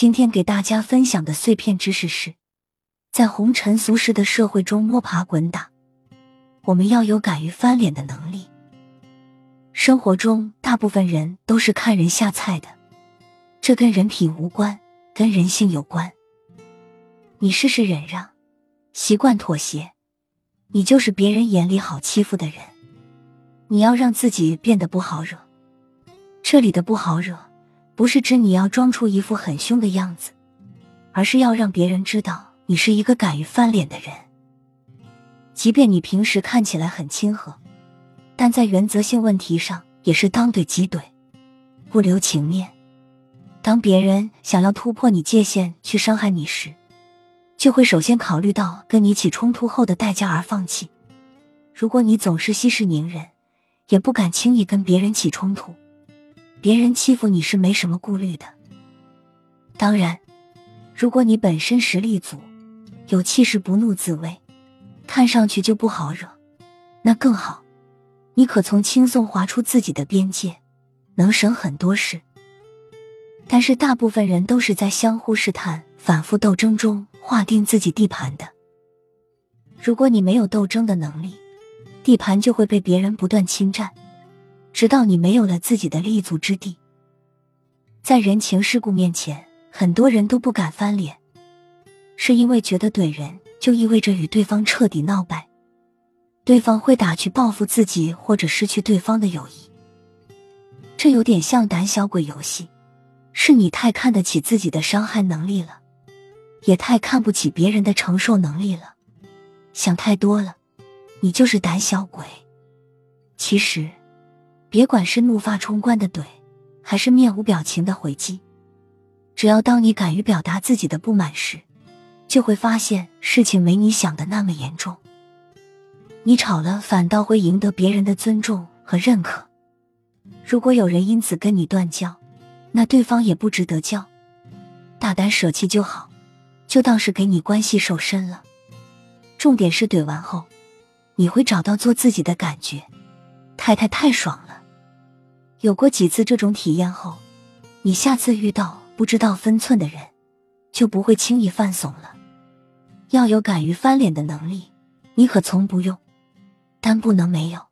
今天给大家分享的碎片知识是，在红尘俗世的社会中摸爬滚打，我们要有敢于翻脸的能力。生活中，大部分人都是看人下菜的，这跟人品无关，跟人性有关。你试试忍让，习惯妥协，你就是别人眼里好欺负的人。你要让自己变得不好惹。这里的不好惹，不是指你要装出一副很凶的样子，而是要让别人知道你是一个敢于翻脸的人。即便你平时看起来很亲和，但在原则性问题上也是当怼即怼，不留情面。当别人想要突破你界限去伤害你时，就会首先考虑到跟你起冲突后的代价而放弃。如果你总是息事宁人，也不敢轻易跟别人起冲突，别人欺负你是没什么顾虑的。当然，如果你本身实力足，有气势不怒自威，看上去就不好惹，那更好，你可从轻松划出自己的边界，能省很多事。但是大部分人都是在相互试探、反复斗争中。划定自己地盘的。如果你没有斗争的能力，地盘就会被别人不断侵占，直到你没有了自己的立足之地。在人情世故面前，很多人都不敢翻脸，是因为觉得怼人就意味着与对方彻底闹掰，对方会打去报复自己或者失去对方的友谊。这有点像胆小鬼游戏，是你太看得起自己的伤害能力了。也太看不起别人的承受能力了，想太多了，你就是胆小鬼。其实，别管是怒发冲冠的怼，还是面无表情的回击，只要当你敢于表达自己的不满时，就会发现事情没你想的那么严重。你吵了，反倒会赢得别人的尊重和认可。如果有人因此跟你断交，那对方也不值得交，大胆舍弃就好。就当是给你关系瘦身了。重点是怼完后，你会找到做自己的感觉。太太太爽了！有过几次这种体验后，你下次遇到不知道分寸的人，就不会轻易犯怂了。要有敢于翻脸的能力，你可从不用，但不能没有。